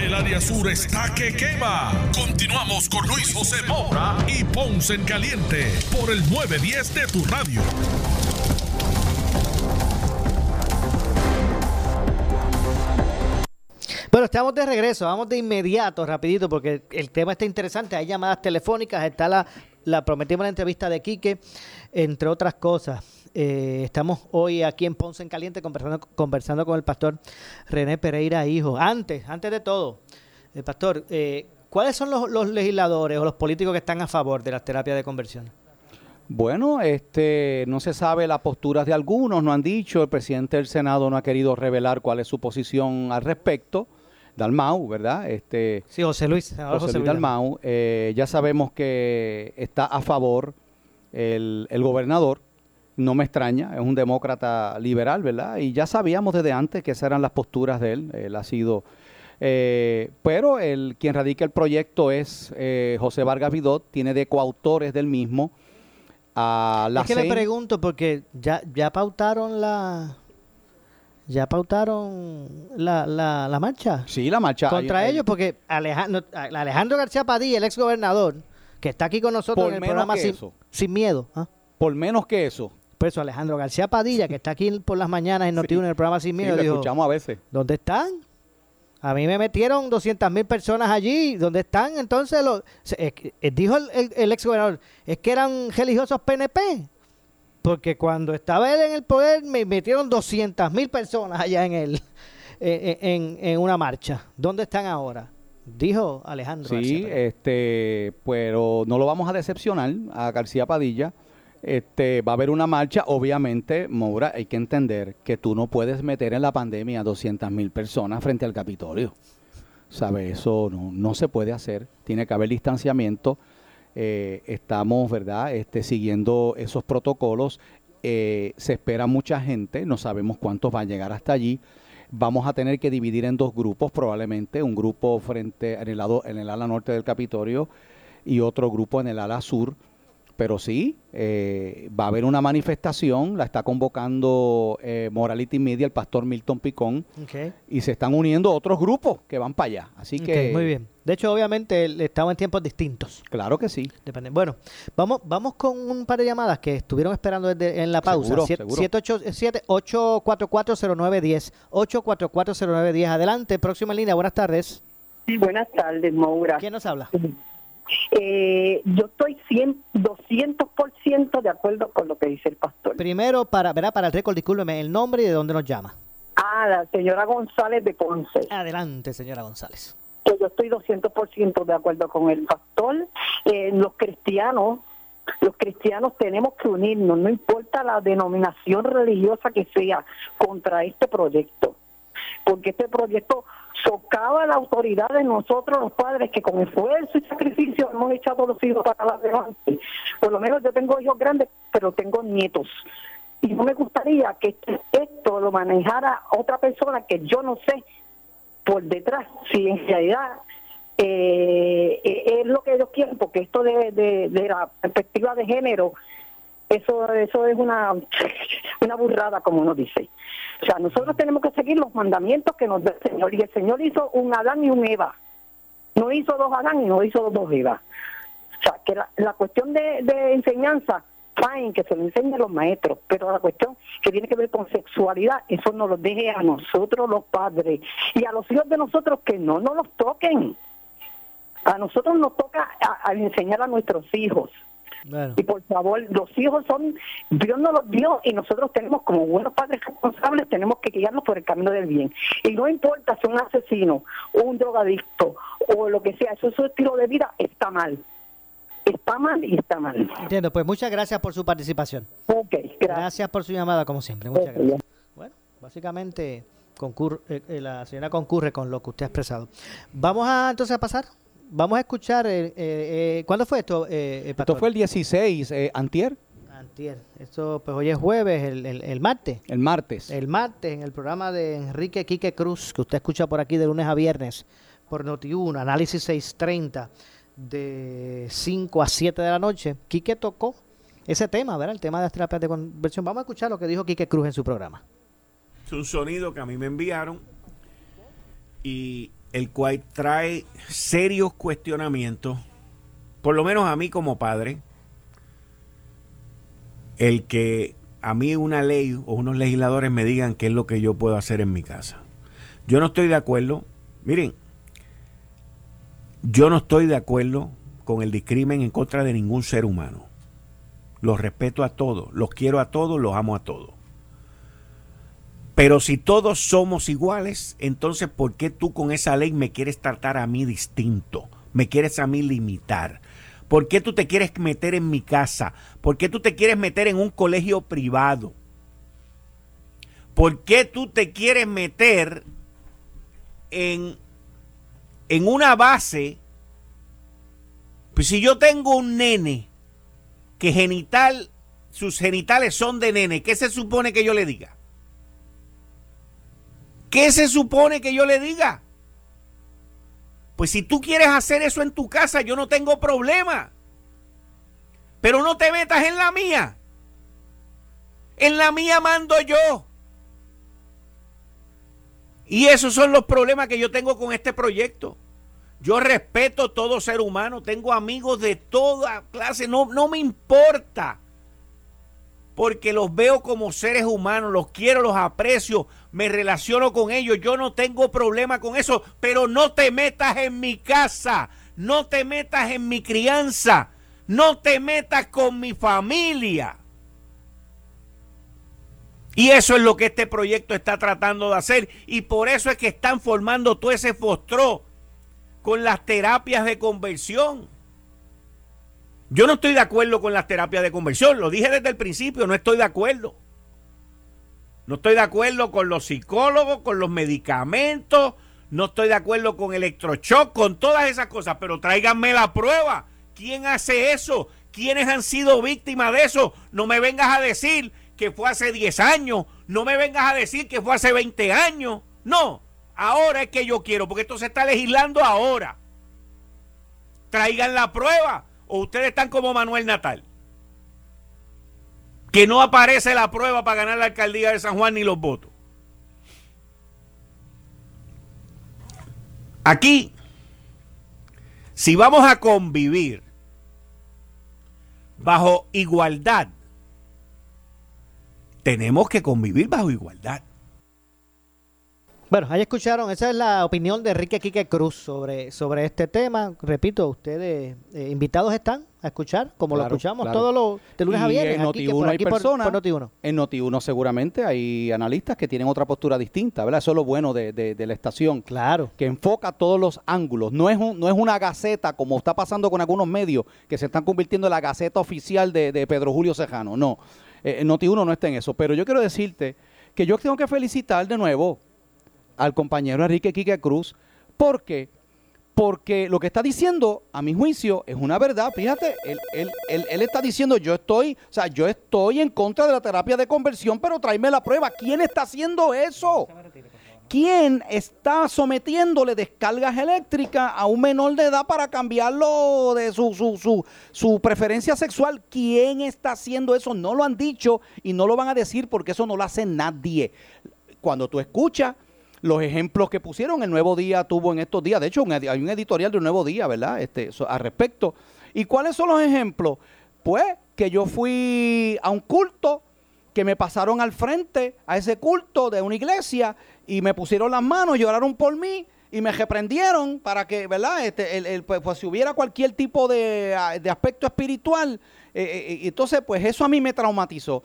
El área sur está que quema. Continuamos con Luis José Moura y Ponce en Caliente por el 910 de tu radio. Bueno, estamos de regreso, vamos de inmediato, rapidito, porque el tema está interesante. Hay llamadas telefónicas, está la, la prometimos la entrevista de Quique, entre otras cosas. Eh, estamos hoy aquí en Ponce en Caliente conversando, conversando con el pastor René Pereira Hijo. Antes, antes de todo, el pastor, eh, ¿cuáles son los, los legisladores o los políticos que están a favor de las terapias de conversión? Bueno, este, no se sabe las posturas de algunos, no han dicho, el presidente del Senado no ha querido revelar cuál es su posición al respecto. Dalmau, ¿verdad? Este, sí, José Luis, senador José José Luis Luis Dalmau. eh, ya sabemos que está a favor el, el gobernador, no me extraña, es un demócrata liberal, ¿verdad? Y ya sabíamos desde antes que esas eran las posturas de él, él ha sido... eh, pero el, quien radica el proyecto es eh, José Vargas Vidot, tiene de coautores del mismo a la es que le pregunto porque ya, ya pautaron la ya pautaron la, la, la marcha. Sí, la marcha. Contra Hay- ellos porque Alejandro, Alejandro García Padilla, el ex gobernador, que está aquí con nosotros Por en el menos programa que sin, eso. Sin Miedo. ¿ah? Por menos que eso. Por eso Alejandro García Padilla, que está aquí por las mañanas en Noti en el programa Sin Sí, Miedo, lo dijo, escuchamos a veces. ¿dónde están? A mí me metieron 200 mil personas allí. ¿Dónde están? Entonces, los, eh, eh, dijo el, el, el ex gobernador, es que eran religiosos PNP. Porque cuando estaba él en el poder, me metieron 200 mil personas allá en, el, eh, en, en una marcha. ¿Dónde están ahora? Dijo Alejandro. García Sí, Padilla. este, pero no lo vamos a decepcionar a García Padilla. Este, va a haber una marcha, obviamente, Moura, hay que entender que tú no puedes meter en la pandemia a 200 mil personas frente al Capitolio. ¿Sabe? Eso no, se puede hacer. Tiene que haber distanciamiento. Eh, estamos, ¿verdad? Este, siguiendo esos protocolos. Eh, se espera mucha gente, no sabemos cuántos van a llegar hasta allí. Vamos a tener que dividir en dos grupos probablemente, un grupo frente en el lado en el ala norte del Capitolio y otro grupo en el ala sur. Pero sí, eh, va a haber una manifestación, la está convocando eh, Morality Media, el pastor Milton Picón, y se están uniendo otros grupos que van para allá. Así que... Muy bien. De hecho, obviamente, el- estamos en tiempos distintos. Claro que sí. Depende. Bueno, vamos, vamos con un par de llamadas que estuvieron esperando desde, en la pausa. Seguro, Siete- seguro. siete ocho- siete- 8440910. 8440910. Adelante, próxima línea. Buenas tardes. Sí, buenas tardes, Maura. ¿Quién nos habla? Eh, yo estoy 100, 200% de acuerdo con lo que dice el pastor. Primero, para, verá, para el récord, discúlpeme el nombre y de dónde nos llama. Ah, la señora González de Ponce. Adelante, señora González. Que yo estoy 200% de acuerdo con el pastor. Eh, los cristianos, los cristianos tenemos que unirnos, no importa la denominación religiosa que sea, contra este proyecto. Porque este proyecto socava la autoridad de nosotros los padres que con esfuerzo y sacrificio hemos echado los hijos para adelante. Por lo menos yo tengo hijos grandes, pero tengo nietos. Y no me gustaría que esto lo manejara otra persona que yo no sé por detrás si en realidad eh, eh, es lo que ellos quieren, porque esto de, de la perspectiva de género, eso eso es una, una burrada, como uno dice. O sea, nosotros tenemos que seguir los mandamientos que nos da el Señor. Y el Señor hizo un Adán y un Eva. No hizo dos Adán y no hizo dos Eva. O sea, que la, la cuestión de, de enseñanza, fine, que se lo enseñen los maestros, pero la cuestión que tiene que ver con sexualidad, eso nos lo deje a nosotros los padres y a los hijos de nosotros que no nos los toquen. A nosotros nos toca a- a enseñar a nuestros hijos. Bueno. Y por favor, los hijos son, Dios nos los dio y nosotros tenemos como buenos padres responsables, tenemos que guiarlos por el camino del bien. Y no importa si un asesino, o un drogadicto o lo que sea, eso es su estilo de vida, está mal. Está mal y está mal. Entiendo, pues muchas gracias por su participación. Ok, gracias. por su llamada, como siempre. Muchas gracias. Bueno, básicamente concurre, eh, eh, la señora concurre con lo que usted ha expresado. Vamos a entonces a pasar. Vamos a escuchar. Eh, eh, eh, ¿Cuándo fue esto? Esto fue el 16, eh, antier. Antier. Esto, pues hoy es jueves, el, el, el martes. El martes. El martes, en el programa de Enrique Quique Cruz, que usted escucha por aquí de lunes a viernes, por Noti1, Análisis 630, de 5 a 7 de la noche. Quique tocó ese tema, ¿verdad? El tema de las terapias de conversión. Vamos a escuchar lo que dijo Quique Cruz en su programa. Es un sonido que a mí me enviaron y el cual trae serios cuestionamientos, por lo menos a mí como padre, el que a mí una ley o unos legisladores me digan qué es lo que yo puedo hacer en mi casa. Yo no estoy de acuerdo, miren, yo no estoy de acuerdo con el discrimen en contra de ningún ser humano. Los respeto a todos, los quiero a todos, los amo a todos. Pero si todos somos iguales, entonces ¿por qué tú con esa ley me quieres tratar a mí distinto? Me quieres a mí limitar. ¿Por qué tú te quieres meter en mi casa? ¿Por qué tú te quieres meter en un colegio privado? ¿Por qué tú te quieres meter en, en una base? Pues si yo tengo un nene que genital, sus genitales son de nene, ¿qué se supone que yo le diga? ¿Qué se supone que yo le diga? Pues si tú quieres hacer eso en tu casa, yo no tengo problema. Pero no te metas en la mía. En la mía mando yo. Y esos son los problemas que yo tengo con este proyecto. Yo respeto todo ser humano, tengo amigos de toda clase, no, no me importa. Porque los veo como seres humanos, los quiero, los aprecio, me relaciono con ellos, yo no tengo problema con eso, pero no te metas en mi casa, no te metas en mi crianza, no te metas con mi familia. Y eso es lo que este proyecto está tratando de hacer. Y por eso es que están formando todo ese fostró con las terapias de conversión. Yo no estoy de acuerdo con las terapias de conversión. Lo dije desde el principio, no estoy de acuerdo. No estoy de acuerdo con los psicólogos, con los medicamentos. No estoy de acuerdo con electroshock, con todas esas cosas. Pero tráiganme la prueba. ¿Quién hace eso? ¿Quiénes han sido víctimas de eso? No me vengas a decir que fue hace 10 años. No me vengas a decir que fue hace 20 años. No, ahora es que yo quiero, porque esto se está legislando ahora. Traigan la prueba o ustedes están como Manuel Natal. Que no aparece la prueba para ganar la alcaldía de San Juan ni los votos. Aquí, si vamos a convivir bajo igualdad, tenemos que convivir bajo igualdad. Bueno, ahí escucharon, esa es la opinión de Enrique Quique Cruz sobre, sobre este tema. Repito, ustedes eh, invitados están a escuchar, como lo escuchamos claro. todos los de lunes a Y viernes. En aquí, que Noti1 por hay aquí por- personas. por Noti1. En Noti1 seguramente hay analistas que tienen otra postura distinta, ¿verdad? Eso es lo bueno de, de- de la estación. Claro. Que enfoca todos los ángulos. No es, un- no es una gaceta como está pasando con algunos medios que se están convirtiendo en la gaceta oficial de, de Pedro Julio Cejano. No. Eh, Noti1 no está en eso. Pero yo quiero decirte que yo tengo que felicitar de nuevo al compañero Enrique Quique Cruz porque porque lo que está diciendo, a mi juicio, es una verdad. Fíjate, él, él- él- él está diciendo, yo estoy, o sea, yo estoy en contra de la terapia de conversión, pero tráeme la prueba. ¿Quién está haciendo eso? ¿Quién está sometiéndole descargas eléctricas a un menor de edad para cambiarlo de su, su, su, su preferencia sexual? ¿Quién está haciendo eso? No lo han dicho y no lo van a decir porque eso no lo hace nadie. Cuando tú escuchas los ejemplos que pusieron, el Nuevo Día tuvo en estos días, de hecho un hay un editorial del Nuevo Día, ¿verdad? Este, al respecto. ¿Y cuáles son los ejemplos? Pues que yo fui a un culto, que me pasaron al frente a ese culto de una iglesia y me pusieron las manos, lloraron por mí y me reprendieron para que, ¿verdad? Este, el- el- pues, pues, si hubiera cualquier tipo de, ah, de aspecto espiritual, eh, eh, eh, entonces pues eso a mí me traumatizó.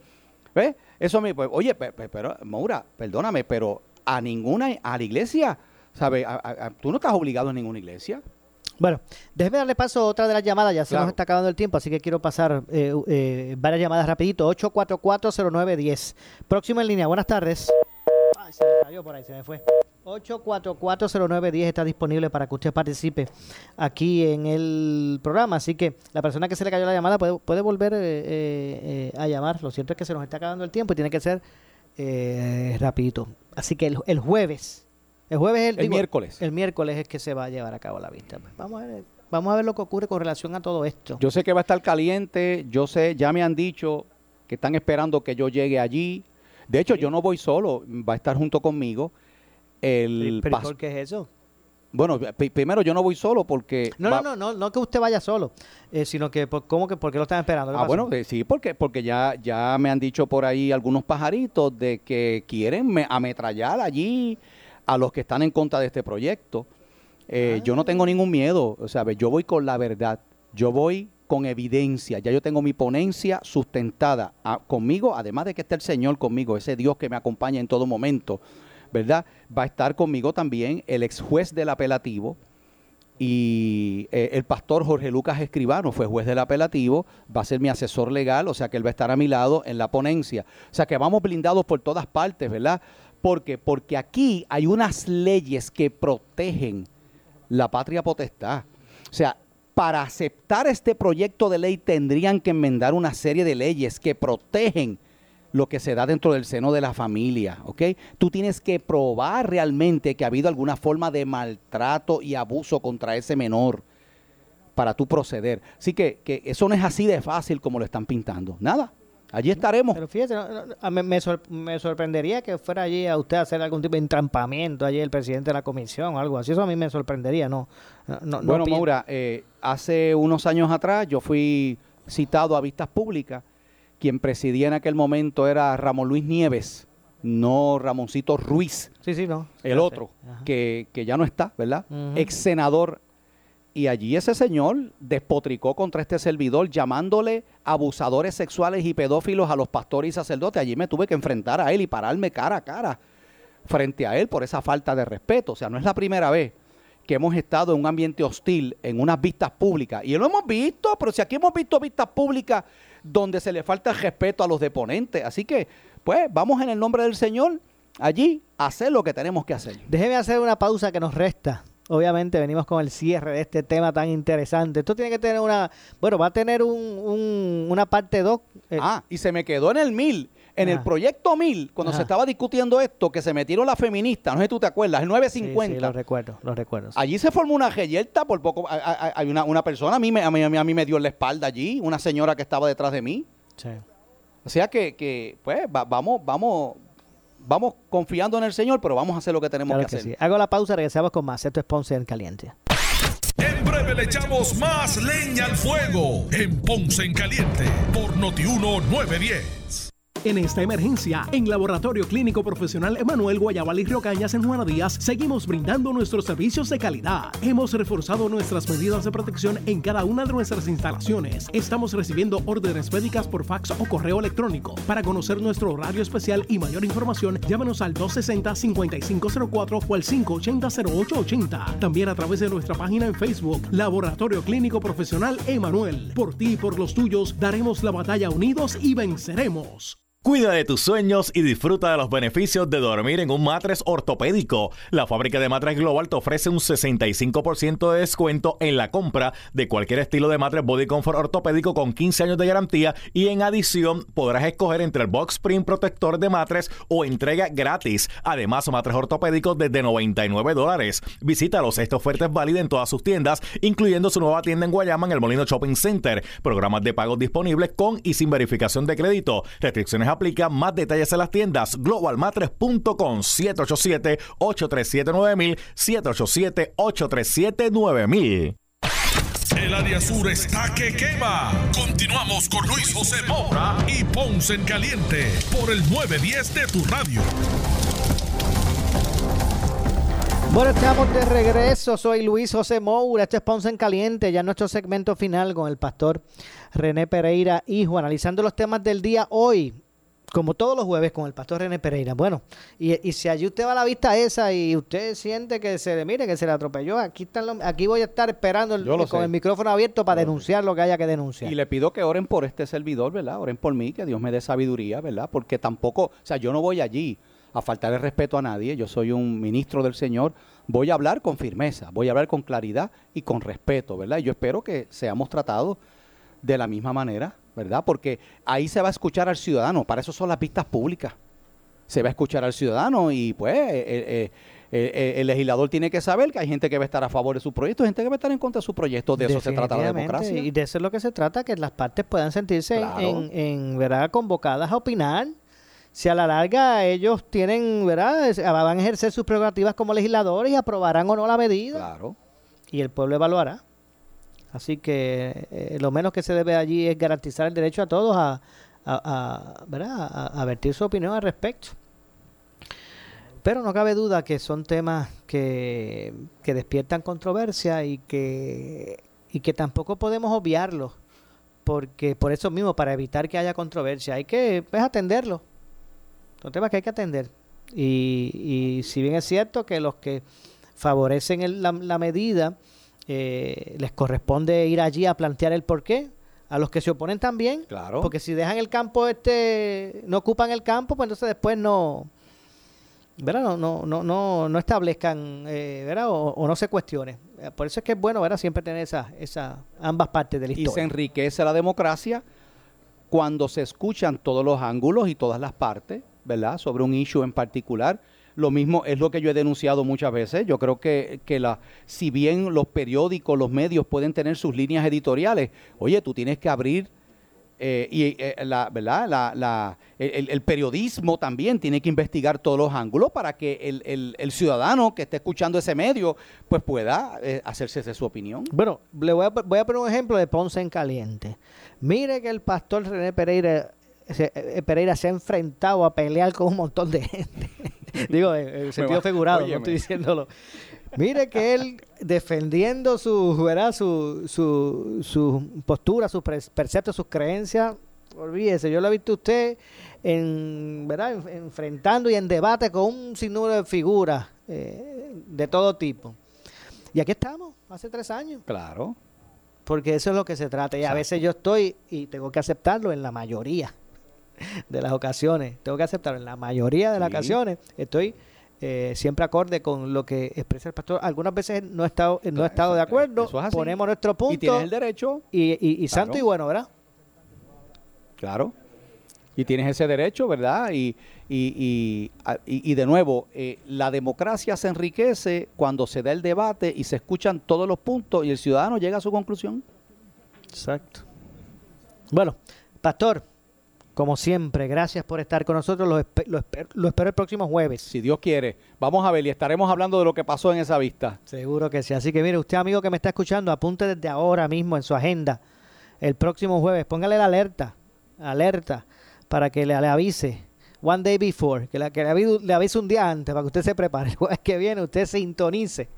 ¿Ves? Eso a mí, pues, oye, pe- pe- pero, Maura, perdóname, pero a ninguna, a la iglesia, ¿sabes? Tú no estás obligado a ninguna iglesia. Bueno, déjeme darle paso a otra de las llamadas, ya se Claro. nos está acabando el tiempo, así que quiero pasar eh, eh, varias llamadas rapidito. 8440910. Próximo en línea, buenas tardes. Ay, se me cayó por ahí, se me fue. 8440910 está disponible para que usted participe aquí en el programa, así que la persona que se le cayó la llamada puede, puede volver eh, eh, eh, a llamar. Lo cierto es que se nos está acabando el tiempo y tiene que ser eh, rapidito. Así que el, el jueves, el jueves es el, El digo, miércoles. El miércoles es que se va a llevar a cabo la vista. Pues Vamos a ver, vamos a ver lo que ocurre con relación a todo esto. Yo sé que va a estar caliente, yo sé, ya me han dicho que están esperando que yo llegue allí. De hecho, yo no voy solo, va a estar junto conmigo el ¿Pero por qué es eso? Bueno, pri- primero yo no voy solo porque No, va- no, no, no, no que usted vaya solo, eh, sino que, por, ¿cómo que, por qué lo están esperando? ¿Qué Ah, pasó? bueno, eh, sí, porque porque ya ya me han dicho por ahí algunos pajaritos de que quieren me- ametrallar allí a los que están en contra de este proyecto. Eh, Yo no tengo ningún miedo, o sea, ve, yo voy con la verdad, yo voy con evidencia, ya yo tengo mi ponencia sustentada ah, conmigo, además de que esté el Señor conmigo, ese Dios que me acompaña en todo momento, ¿verdad? Va a estar conmigo también el ex juez del apelativo, y eh, el pastor Jorge Lucas Escribano fue juez del apelativo, va a ser mi asesor legal, o sea que él va a estar a mi lado en la ponencia. O sea que vamos blindados por todas partes, ¿verdad? Porque porque aquí hay unas leyes que protegen la patria potestad. O sea, para aceptar este proyecto de ley tendrían que enmendar una serie de leyes que protegen lo que se da dentro del seno de la familia, ¿ok? Tú tienes que probar realmente que ha habido alguna forma de maltrato y abuso contra ese menor para tú proceder. Así que, que eso no es así de fácil como lo están pintando. Nada, allí estaremos. Pero fíjese, no, no, me, sor- me sorprendería que fuera allí a usted a hacer algún tipo de entrampamiento, allí el presidente de la comisión o algo así. Eso a mí me sorprendería, no. no, no- no bueno, Maura, eh, hace unos años atrás yo fui citado a vistas públicas. Quien presidía en aquel momento era Ramón Luis Nieves, no Ramoncito Ruiz. Sí, sí, no. El otro, que, que ya no está, ¿verdad? Ex senador. Y allí ese señor despotricó contra este servidor, llamándole abusadores sexuales y pedófilos a los pastores y sacerdotes. Allí me tuve que enfrentar a él y pararme cara a cara frente a él por esa falta de respeto. O sea, no es la primera vez que hemos estado en un ambiente hostil, en unas vistas públicas. Y lo hemos visto, pero si aquí hemos visto vistas públicas donde se le falta el respeto a los deponentes. Así que, pues, vamos en el nombre del Señor allí a hacer lo que tenemos que hacer. Déjeme hacer una pausa que nos resta. Obviamente venimos con el cierre de este tema tan interesante. Esto tiene que tener una... Bueno, va a tener un, un- una parte 2. Ah, y se me quedó en el mil En el proyecto 1000, cuando Ajá. se estaba discutiendo esto, que se metieron las feministas, no sé si tú te acuerdas, el Sí, 950. sí, lo recuerdo, lo recuerdo. sí. Allí se formó una reyerta, por poco hay una, una persona, a mí, me, a, mí, a mí me dio en la espalda allí, una señora que estaba detrás de mí. Sí. O sea que, que, pues, va- vamos, vamos, vamos confiando en el Señor, pero vamos a hacer lo que tenemos Claro que que hacer. sí. Hago la pausa, regresamos con más. Esto es Ponce en Caliente. En breve le echamos más leña al fuego en Ponce en Caliente por Notiuno 910. En esta emergencia, en Laboratorio Clínico Profesional Emanuel Guayabal y Río Cañas en Juana Díaz, seguimos brindando nuestros servicios de calidad. Hemos reforzado nuestras medidas de protección en cada una de nuestras instalaciones. Estamos recibiendo órdenes médicas por fax o correo electrónico. Para conocer nuestro horario especial y mayor información, llámenos al 260-5504 o al 580-0880. También a través de nuestra página en Facebook, Laboratorio Clínico Profesional Emanuel. Por ti y por los tuyos, daremos la batalla unidos y venceremos. Cuida de tus sueños y disfruta de los beneficios de dormir en un matres ortopédico. La fábrica de matres Global te ofrece un 65% de descuento en la compra de cualquier estilo de matres Body Comfort ortopédico con 15 años de garantía y en adición podrás escoger entre el Box Spring protector de matres o entrega gratis. Además, matres ortopédicos desde 99 dólares. Visítalos, esta oferta es válida en todas sus tiendas, incluyendo su nueva tienda en Guayama en el Molino Shopping Center. Programas de pagos disponibles con y sin verificación de crédito. Restricciones aplican. Más detalles en las tiendas globalmatres.com 787-837-9000 787-837-9000 El área sur está que quema. Continuamos con Luis José Moura y Ponce en Caliente por el 910 de tu radio. Bueno, estamos de regreso. Soy Luis José Moura. Este es Ponce en Caliente. Ya en nuestro segmento final con el pastor René Pereira, hijo, analizando los temas del día hoy. Como todos los jueves con el pastor René Pereira. Bueno, y, y si allí usted va a la vista esa y usted siente que se le mire, que se le atropelló, aquí están los- aquí voy a estar esperando el- lo con sé. el micrófono abierto para denunciar lo que haya que denunciar. Y le pido que oren por este servidor, ¿verdad? Oren por mí, que Dios me dé sabiduría, ¿verdad? Porque tampoco, o sea, yo no voy allí a faltar el respeto a nadie, yo soy un ministro del Señor, voy a hablar con firmeza, voy a hablar con claridad y con respeto, ¿verdad? Y yo espero que seamos tratados de la misma manera, ¿verdad? Porque ahí se va a escuchar al ciudadano, para eso son las vistas públicas. Se va a escuchar al ciudadano y pues eh, eh, eh, el legislador tiene que saber que hay gente que va a estar a favor de su proyecto, gente que va a estar en contra de su proyecto, de eso se trata la democracia. Y de eso es lo que se trata, que las partes puedan sentirse Claro. en, en, ¿verdad? convocadas a opinar. Si a la larga ellos tienen, ¿verdad? Van a ejercer sus prerrogativas como legisladores y aprobarán o no la medida. Claro. Y el pueblo evaluará. Así que eh, lo menos que se debe allí es garantizar el derecho a todos a, a- ¿verdad? a, a vertir su opinión al respecto. Pero no cabe duda que son temas que, que despiertan controversia y que, y que tampoco podemos obviarlos. Porque por eso mismo, para evitar que haya controversia, hay que pues, atenderlos. Son temas que hay que atender. Y, y si bien es cierto que los que favorecen el- la, la medida eh, les corresponde ir allí a plantear el porqué, a los que se oponen también. Claro. Porque si dejan el campo, este no ocupan el campo, pues entonces después no. ¿verdad? No, no, no, no, no establezcan, eh, ¿verdad? O, o no se cuestione. Eh, Por eso es que es bueno, ¿verdad? Siempre tener esa, esa, ambas partes de la y se historia. enriquece la democracia cuando se escuchan todos los ángulos y todas las partes, ¿verdad? Sobre un issue en particular. Lo mismo es lo que yo he denunciado muchas veces. Yo creo que, que la, si bien los periódicos, los medios pueden tener sus líneas editoriales, oye, tú tienes que abrir eh, y eh, la, ¿verdad? La, la- el, el periodismo también tiene que investigar todos los ángulos para que el, el- el ciudadano que esté escuchando ese medio pues pueda eh, hacerse de su opinión. Bueno, le voy a, voy a poner un ejemplo de Ponce en Caliente. Mire que el pastor René Pereira se, eh, Pereira se ha enfrentado a pelear con un montón de gente. Digo, en, en sentido figurado, no óyeme. estoy diciéndolo. Mire que él defendiendo su, ¿verdad? su, su, su postura, sus pre- preceptos, sus creencias, olvídese, yo lo he visto a usted en, ¿verdad? En- enfrentando y en debate con un sinnúmero de figuras eh, de todo tipo. Y aquí estamos, hace tres años. Claro. Porque eso es lo que se trata. Y a veces yo estoy, y tengo que aceptarlo en la mayoría de las ocasiones, tengo que aceptarlo en la mayoría de las Sí. ocasiones, estoy eh, siempre acorde con lo que expresa el pastor. Algunas veces no he estado, no he estado de acuerdo, es ponemos nuestro punto. Y tienes el derecho. Y, y- y santo Claro. y bueno, ¿verdad? Claro. Y tienes ese derecho, ¿verdad? Y, y, y, y de nuevo, eh, la democracia se enriquece cuando se da el debate y se escuchan todos los puntos y el ciudadano llega a su conclusión. Exacto. Bueno, Pastor, como siempre, gracias por estar con nosotros. Lo, lo, espero el próximo jueves. Si Dios quiere. Vamos a ver y estaremos hablando de lo que pasó en esa vista. Seguro que sí. Así que mire, usted amigo que me está escuchando, apunte desde ahora mismo en su agenda el próximo jueves. Póngale la alerta, alerta, para que le avise one day before, que, la, que le, avise, un día antes para que usted se prepare. El jueves que viene usted sintonice.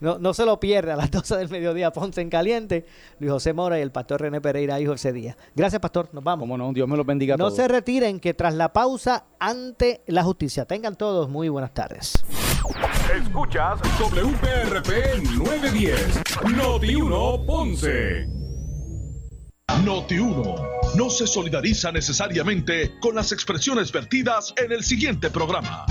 No, no se lo pierda a las 12 del mediodía, Ponce en Caliente. Luis José Mora y el pastor René Pereira, hijo ese día. Gracias, pastor. Nos vamos. Como no, Dios me los bendiga a no todos. se retiren, que tras la pausa ante la justicia. Tengan todos muy buenas tardes. Escuchas WPRP 910, Noti 1 Ponce. Noti 1 no se solidariza necesariamente con las expresiones vertidas en el siguiente programa.